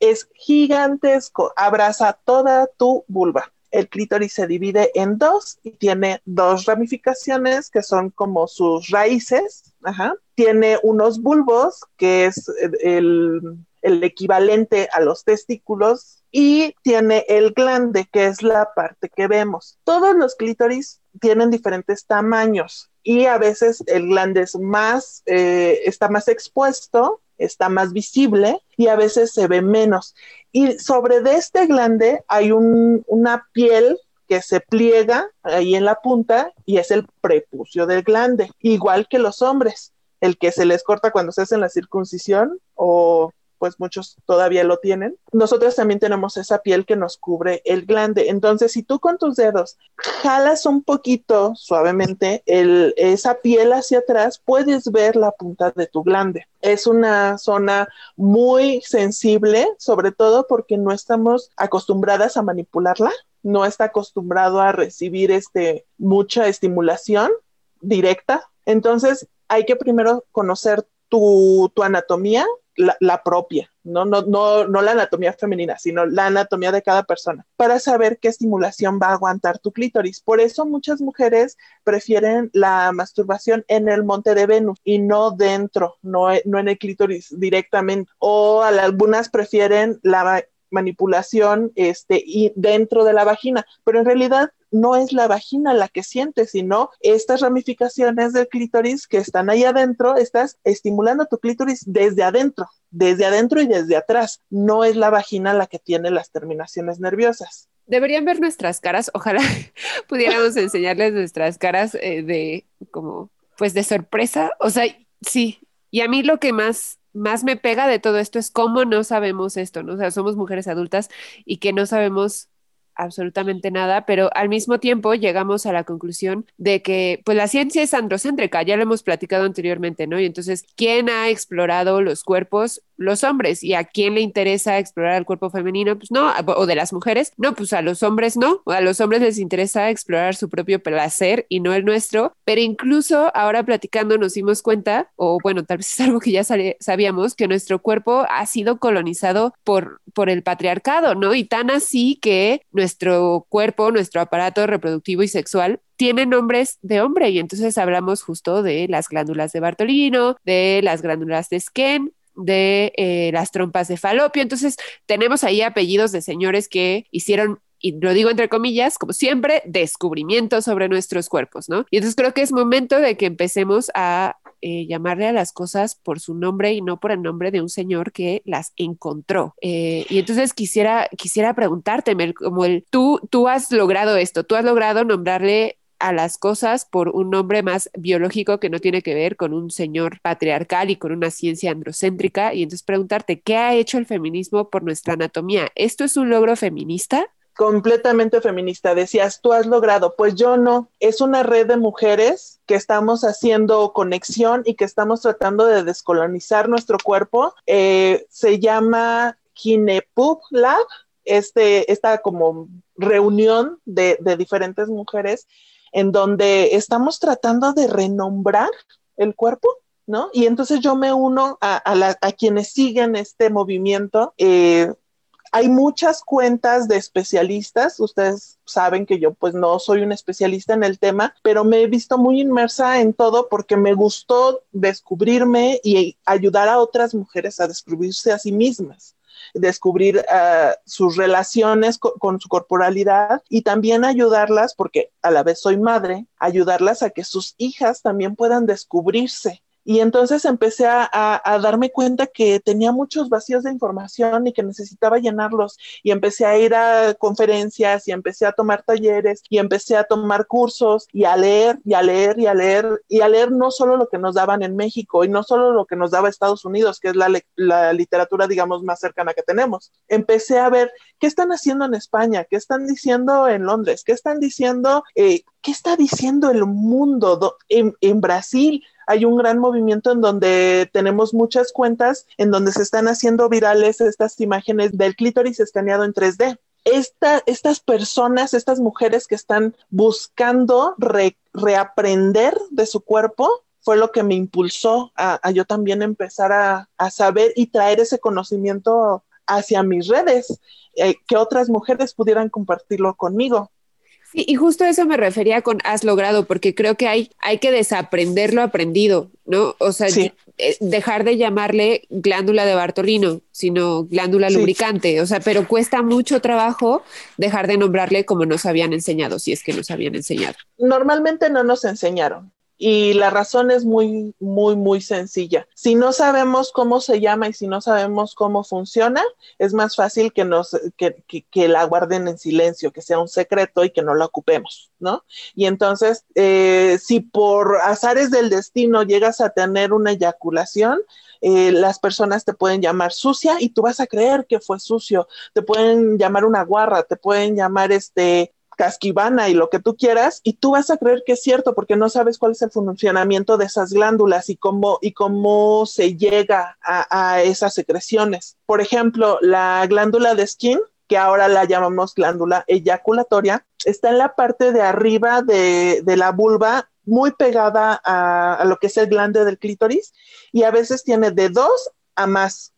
es gigantesco, abraza toda tu vulva. El clítoris se divide en dos y tiene dos ramificaciones que son como sus raíces. Tiene unos bulbos, que es el el equivalente a los testículos y tiene el glande, que es la parte que vemos. Todos los clítoris tienen diferentes tamaños y a veces el glande más, eh, está más expuesto, está más visible y a veces se ve menos. Y sobre este glande hay un, una piel que se pliega ahí en la punta y es el prepucio del glande, igual que los hombres, el que se les corta cuando se hacen la circuncisión o pues muchos todavía lo tienen. Nosotros también tenemos esa piel que nos cubre el glande. Entonces, si tú con tus dedos jalas un poquito suavemente el, esa piel hacia atrás, puedes ver la punta de tu glande. Es una zona muy sensible, sobre todo porque no estamos acostumbradas a manipularla, no está acostumbrado a recibir este, mucha estimulación directa. Entonces, hay que primero conocer tu, tu anatomía, la, propia, ¿no? No, no, no la anatomía femenina, sino la anatomía de cada persona, para saber qué estimulación va a aguantar tu clítoris. Por eso muchas mujeres prefieren la masturbación en el monte de Venus y no dentro, no, no en el clítoris directamente. O algunas prefieren la manipulación este, y dentro de la vagina, pero en realidad no es la vagina la que siente, sino estas ramificaciones del clítoris que están ahí adentro, estás estimulando tu clítoris desde adentro, desde adentro y desde atrás. No es la vagina la que tiene las terminaciones nerviosas. Deberían ver nuestras caras, ojalá pudiéramos enseñarles nuestras caras eh, de como, pues de sorpresa, o sea, sí. Y a mí lo que más más me pega de todo esto es cómo no sabemos esto, ¿no? O sea, somos mujeres adultas y que no sabemos absolutamente nada, pero al mismo tiempo llegamos a la conclusión de que pues la ciencia es androcéntrica, ya lo hemos platicado anteriormente, ¿no? Y entonces, ¿quién ha explorado los cuerpos los hombres. ¿Y a quién le interesa explorar el cuerpo femenino? Pues no, o de las mujeres, no, pues a los hombres no, a los hombres les interesa explorar su propio placer y no el nuestro, pero incluso ahora platicando nos dimos cuenta, o bueno, tal vez es algo que ya sabíamos, que nuestro cuerpo ha sido colonizado por, por el patriarcado, ¿no? Y tan así que nuestro cuerpo, nuestro aparato reproductivo y sexual tiene nombres de hombre y entonces hablamos justo de las glándulas de Bartolino, de las glándulas de Skene, de eh, las trompas de falopio. Entonces, tenemos ahí apellidos de señores que hicieron y lo digo entre comillas, como siempre, descubrimientos sobre nuestros cuerpos, ¿no? Y entonces creo que es momento de que empecemos a eh, llamarle a las cosas por su nombre y no por el nombre de un señor que las encontró. Eh, y entonces quisiera, quisiera preguntarte, como el, tú, tú has logrado esto, tú has logrado nombrarle a las cosas por un nombre más biológico que no tiene que ver con un señor patriarcal y con una ciencia androcéntrica. Y entonces preguntarte, ¿qué ha hecho el feminismo por nuestra anatomía? ¿Esto es un logro feminista? completamente feminista. Decías, tú has logrado, pues yo no. Es una red de mujeres que estamos haciendo conexión y que estamos tratando de descolonizar nuestro cuerpo. Eh, se llama Kinepub Lab, este, esta como reunión de, de diferentes mujeres en donde estamos tratando de renombrar el cuerpo, ¿no? Y entonces yo me uno a, quienes siguen este movimiento. Eh, hay muchas cuentas de especialistas, ustedes saben que yo pues no soy un especialista en el tema, pero me he visto muy inmersa en todo porque me gustó descubrirme y ayudar a otras mujeres a descubrirse a sí mismas descubrir uh, sus relaciones co con su corporalidad y también ayudarlas, porque a la vez soy madre, ayudarlas a que sus hijas también puedan descubrirse y entonces empecé a, darme cuenta que tenía muchos vacíos de información y que necesitaba llenarlos. Y empecé a ir a conferencias y empecé a tomar talleres y empecé a tomar cursos y a leer y a leer y a leer y a leer no solo lo que nos daban en México y no solo lo que nos daba Estados Unidos, que es la, la literatura, digamos, más cercana que tenemos. Empecé a ver qué están haciendo en España, qué están diciendo en Londres, qué están diciendo, eh, qué está diciendo el mundo en, Brasil hay un gran movimiento en donde tenemos muchas cuentas en donde se están haciendo virales estas imágenes del clítoris escaneado en 3D. estas personas, estas mujeres que están buscando reaprender de su cuerpo, fue lo que me impulsó a, yo también empezar a, saber y traer ese conocimiento hacia mis redes, eh, que otras mujeres pudieran compartirlo conmigo. Sí, y justo eso me refería con has logrado, porque creo que hay, hay que desaprender lo aprendido, ¿no? O sea, eh, dejar de llamarle glándula de Bartolino, sino glándula lubricante, o sea, pero cuesta mucho trabajo dejar de nombrarle como nos habían enseñado, si es que nos habían enseñado. Normalmente no nos enseñaron. Y la razón es muy, muy, muy sencilla. Si no sabemos cómo se llama y si no sabemos cómo funciona, es más fácil que, nos, que, que, la guarden en silencio, que sea un secreto y que no la ocupemos, ¿no? Y entonces, eh, si por azares del destino llegas a tener una eyaculación, eh, las personas te pueden llamar sucia y tú vas a creer que fue sucio. Te pueden llamar una guarra, te pueden llamar este casquivana y lo que tú quieras, y tú vas a creer que es cierto porque no sabes cuál es el funcionamiento de esas glándulas y cómo, y cómo se llega a, esas secreciones. Por ejemplo, la glándula de skin, que ahora la llamamos glándula eyaculatoria, está en la parte de arriba de, la vulva, muy pegada a, lo que es el glande del clítoris, y a veces tiene de dos a más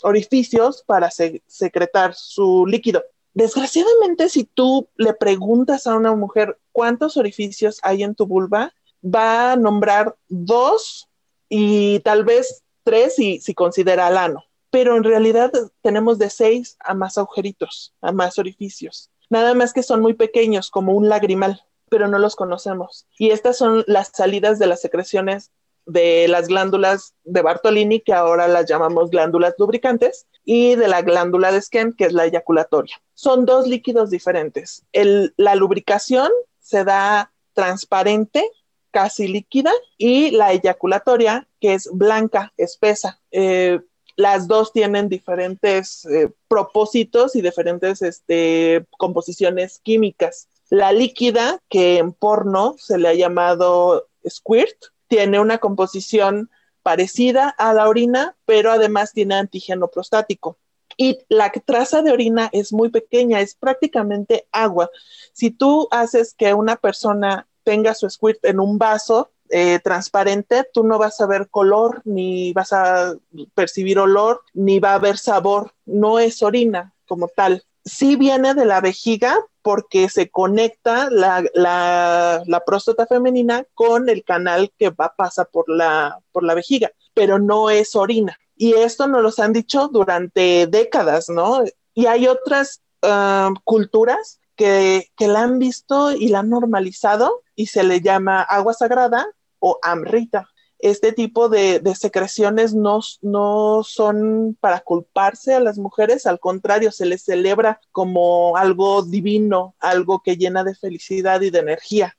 orificios para secretar su líquido. Desgraciadamente, si tú le preguntas a una mujer cuántos orificios hay en tu vulva, va a nombrar dos y tal vez tres si, si considera al ano. Pero en realidad tenemos de seis a más agujeritos, a más orificios. Nada más que son muy pequeños, como un lagrimal, pero no los conocemos. Y estas son las salidas de las secreciones de las glándulas de Bartolini, que ahora las llamamos glándulas lubricantes, y de la glándula de Skene, que es la eyaculatoria. Son dos líquidos diferentes. la lubricación se da transparente, casi líquida, y la eyaculatoria, que es blanca, espesa. Eh, las dos tienen diferentes eh, propósitos y diferentes este, composiciones químicas. La líquida, que en porno se le ha llamado squirt, tiene una composición parecida a la orina, pero además tiene antígeno prostático. Y la traza de orina es muy pequeña, es prácticamente agua. Si tú haces que una persona tenga su squirt en un vaso eh, transparente, tú no vas a ver color, ni vas a percibir olor, ni va a haber sabor. No es orina como tal. Sí viene de la vejiga porque se conecta la, la, próstata femenina con el canal que va, pasa por la, por la vejiga, pero no es orina. Y esto nos lo han dicho durante décadas, ¿no? Y hay otras ah, culturas que, que, la han visto y la han normalizado y se le llama agua sagrada o amrita. Este tipo de, secreciones no, no son para culparse a las mujeres, al contrario, se les celebra como algo divino, algo que llena de felicidad y de energía.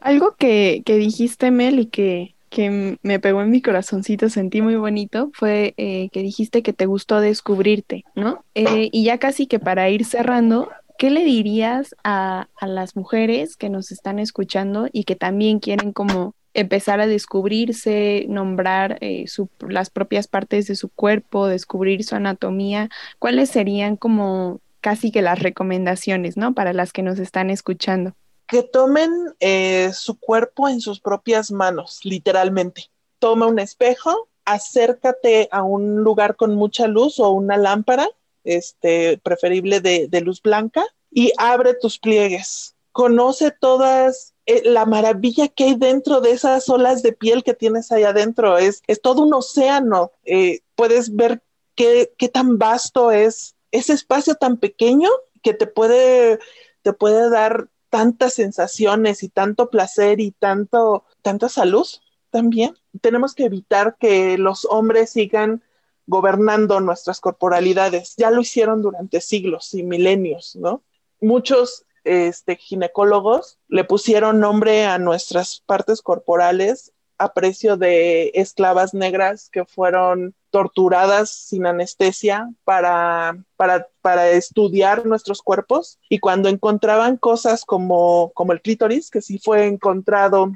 Algo que, que dijiste, Mel, y que, que me pegó en mi corazoncito, sentí muy bonito, fue eh, que dijiste que te gustó descubrirte, ¿no? Eh, y ya casi que para ir cerrando, ¿qué le dirías a, a, las mujeres que nos están escuchando y que también quieren como empezar a descubrirse, nombrar eh, las propias partes de su cuerpo, descubrir su anatomía? ¿Cuáles serían como casi que las recomendaciones, ¿no? Para las que nos están escuchando que tomen eh, su cuerpo en sus propias manos, literalmente. Toma un espejo, acércate a un lugar con mucha luz o una lámpara, este, preferible de, luz blanca, y abre tus pliegues. Conoce todas eh, la maravilla que hay dentro de esas olas de piel que tienes ahí adentro. Es, es todo un océano. Eh, puedes ver qué, qué tan vasto es ese espacio tan pequeño que te puede, te puede dar tantas sensaciones y tanto placer y tanto, tanta salud también. Tenemos que evitar que los hombres sigan gobernando nuestras corporalidades. Ya lo hicieron durante siglos y milenios, ¿no? Muchos este, ginecólogos le pusieron nombre a nuestras partes corporales a precio de esclavas negras que fueron torturadas sin anestesia para, para, estudiar nuestros cuerpos. Y cuando encontraban cosas como, como el clítoris, que sí fue encontrado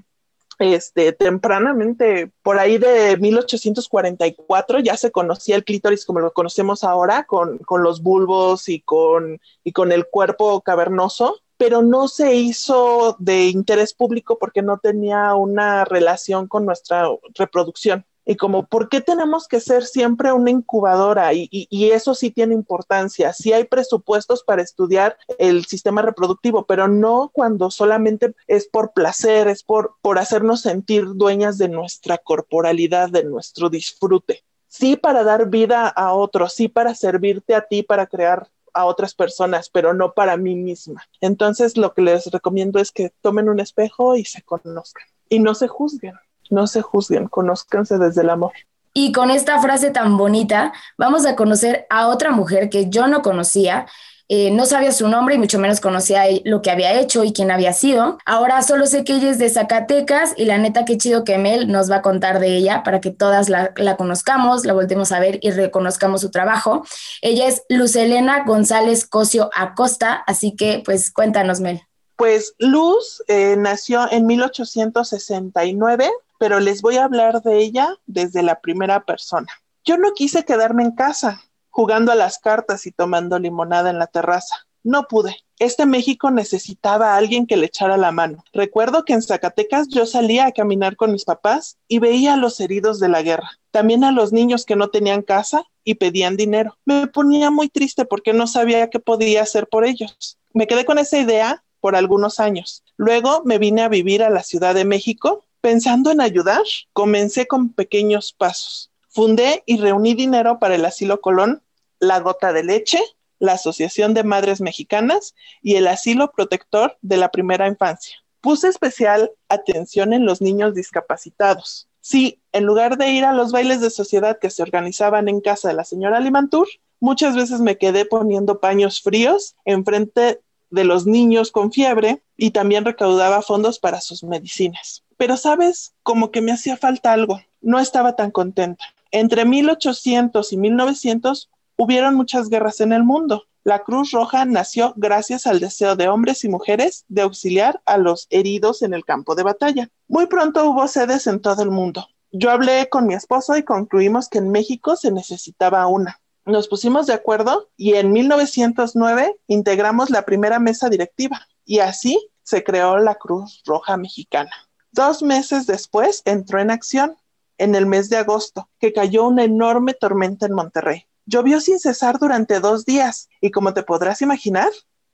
este, tempranamente, por ahí de 1844 ya se conocía el clítoris como lo conocemos ahora, con, con los bulbos y con, y con el cuerpo cavernoso pero no se hizo de interés público porque no tenía una relación con nuestra reproducción. Y como, ¿por qué tenemos que ser siempre una incubadora? Y, eso sí tiene importancia. Sí hay presupuestos para estudiar el sistema reproductivo, pero no cuando solamente es por placer, es por, por hacernos sentir dueñas de nuestra corporalidad, de nuestro disfrute. Sí para dar vida a otros, sí para servirte a ti, para crear a otras personas, pero no para mí misma. Entonces, lo que les recomiendo es que tomen un espejo y se conozcan y no se juzguen, no se juzguen, conózcanse desde el amor. Y con esta frase tan bonita, vamos a conocer a otra mujer que yo no conocía eh, no sabía su nombre y mucho menos conocía lo que había hecho y quién había sido. Ahora solo sé que ella es de Zacatecas y la neta qué chido que Mel nos va a contar de ella para que todas la, conozcamos, la voltemos a ver y reconozcamos su trabajo. Ella es Luz Elena González Cosio Acosta, así que pues cuéntanos Mel. Pues Luz eh, nació en 1869, pero les voy a hablar de ella desde la primera persona. Yo no quise quedarme en casa, jugando a las cartas y tomando limonada en la terraza. No pude. Este México necesitaba a alguien que le echara la mano. Recuerdo que en Zacatecas yo salía a caminar con mis papás y veía a los heridos de la guerra, también a los niños que no tenían casa y pedían dinero. Me ponía muy triste porque no sabía qué podía hacer por ellos. Me quedé con esa idea por algunos años. Luego me vine a vivir a la Ciudad de México. Pensando en ayudar, comencé con pequeños pasos. Fundé y reuní dinero para el Asilo Colón, la Gota de Leche, la Asociación de Madres Mexicanas y el Asilo Protector de la Primera Infancia. Puse especial atención en los niños discapacitados. Sí, en lugar de ir a los bailes de sociedad que se organizaban en casa de la señora Limantur, muchas veces me quedé poniendo paños fríos enfrente de los niños con fiebre y también recaudaba fondos para sus medicinas. Pero sabes, como que me hacía falta algo. No estaba tan contenta. Entre 1800 y 1900 hubieron muchas guerras en el mundo. La Cruz Roja nació gracias al deseo de hombres y mujeres de auxiliar a los heridos en el campo de batalla. Muy pronto hubo sedes en todo el mundo. Yo hablé con mi esposo y concluimos que en México se necesitaba una. Nos pusimos de acuerdo y en 1909 integramos la primera mesa directiva y así se creó la Cruz Roja Mexicana. Dos meses después entró en acción, en el mes de agosto, que cayó una enorme tormenta en Monterrey. Llovió sin cesar durante dos días y como te podrás imaginar,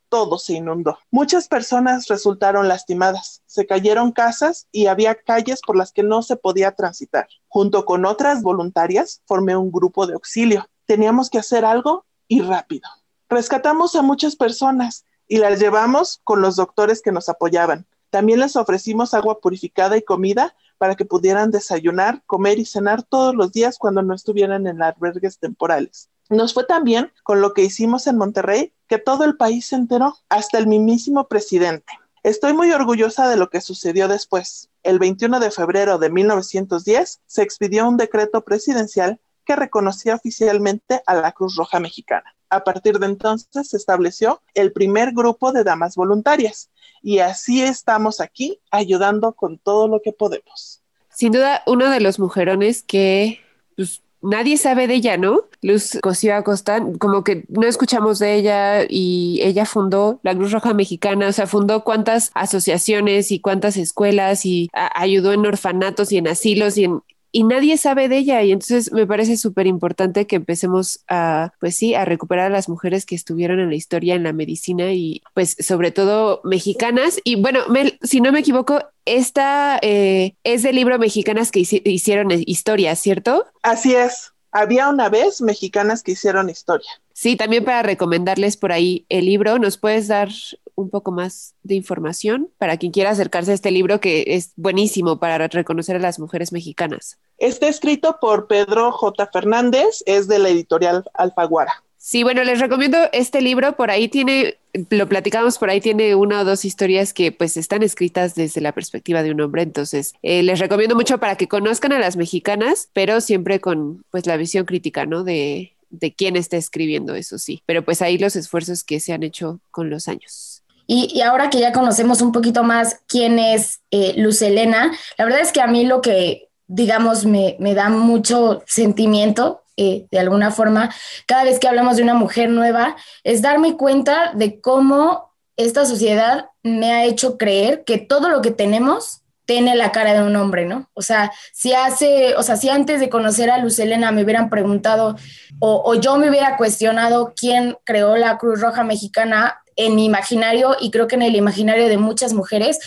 todo se inundó. Muchas personas resultaron lastimadas, se cayeron casas y había calles por las que no se podía transitar. Junto con otras voluntarias, formé un grupo de auxilio. Teníamos que hacer algo y rápido. Rescatamos a muchas personas y las llevamos con los doctores que nos apoyaban. También les ofrecimos agua purificada y comida para que pudieran desayunar, comer y cenar todos los días cuando no estuvieran en albergues temporales. Nos fue también con lo que hicimos en Monterrey que todo el país se enteró, hasta el mismísimo presidente. Estoy muy orgullosa de lo que sucedió después. El 21 de febrero de 1910 se expidió un decreto presidencial que reconocía oficialmente a la Cruz Roja Mexicana. A partir de entonces se estableció el primer grupo de damas voluntarias y así estamos aquí ayudando con todo lo que podemos. Sin duda, uno de los mujerones que pues, nadie sabe de ella, ¿no? Luz Cosío Acosta, como que no escuchamos de ella y ella fundó la Cruz Roja Mexicana, o sea, fundó cuántas asociaciones y cuántas escuelas y ayudó en orfanatos y en asilos y en y nadie sabe de ella y entonces me parece súper importante que empecemos a, pues sí, a recuperar a las mujeres que estuvieron en la historia, en la medicina y pues sobre todo mexicanas. Y bueno, si no me equivoco, esta eh, es del libro Mexicanas que hicieron historia, ¿cierto? Así es. Había una vez mexicanas que hicieron historia. Sí, también para recomendarles por ahí el libro, ¿nos puedes dar un poco más de información para quien quiera acercarse a este libro que es buenísimo para reconocer a las mujeres mexicanas? Está escrito por Pedro J. Fernández, es de la editorial Alfaguara. Sí, bueno, les recomiendo este libro, por ahí tiene, lo platicamos, por ahí tiene una o dos historias que pues están escritas desde la perspectiva de un hombre, entonces eh, les recomiendo mucho para que conozcan a las mexicanas, pero siempre con pues la visión crítica, ¿no? De, de quién está escribiendo, eso sí, pero pues ahí los esfuerzos que se han hecho con los años. Y, ahora que ya conocemos un poquito más quién es eh, Luz Elena, la verdad es que a mí lo que, digamos, me, me da mucho sentimiento eh, de alguna forma, cada vez que hablamos de una mujer nueva, es darme cuenta de cómo esta sociedad me ha hecho creer que todo lo que tenemos tiene la cara de un hombre, ¿no? O sea, si hace, o sea, si antes de conocer a Luz Elena me hubieran preguntado o, o yo me hubiera cuestionado quién creó la Cruz Roja Mexicana, en mi imaginario y creo que en el imaginario de muchas mujeres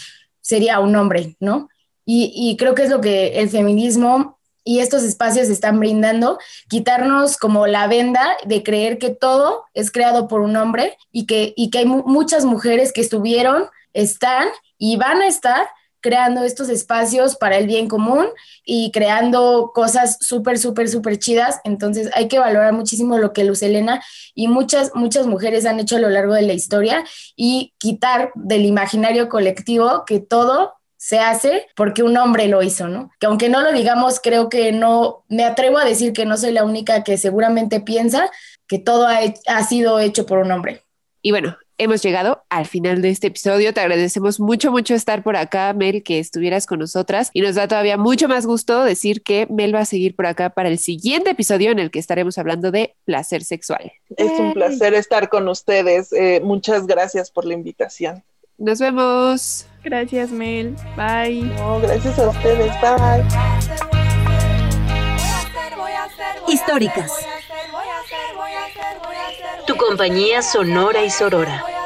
sería un hombre, ¿no? Y, creo que es lo que el feminismo y estos espacios están brindando, quitarnos como la venda de creer que todo es creado por un hombre y que, y que hay muchas mujeres que estuvieron, están y van a estar creando estos espacios para el bien común y creando cosas súper, súper, súper chidas. Entonces hay que valorar muchísimo lo que Luz Elena y muchas, muchas mujeres han hecho a lo largo de la historia y quitar del imaginario colectivo que todo se hace porque un hombre lo hizo, ¿no? Que aunque no lo digamos, creo que no, me atrevo a decir que no soy la única que seguramente piensa que todo ha, ha sido hecho por un hombre. Y bueno, hemos llegado al final de este episodio. Te agradecemos mucho, mucho estar por acá, Mel, que estuvieras con nosotras. Y nos da todavía mucho más gusto decir que Mel va a seguir por acá para el siguiente episodio en el que estaremos hablando de placer sexual. Es un placer estar con ustedes. Eh, muchas gracias por la invitación. Nos vemos. Gracias, Mel. Bye. No, gracias a ustedes. Bye. Históricas. Compañía sonora y sorora.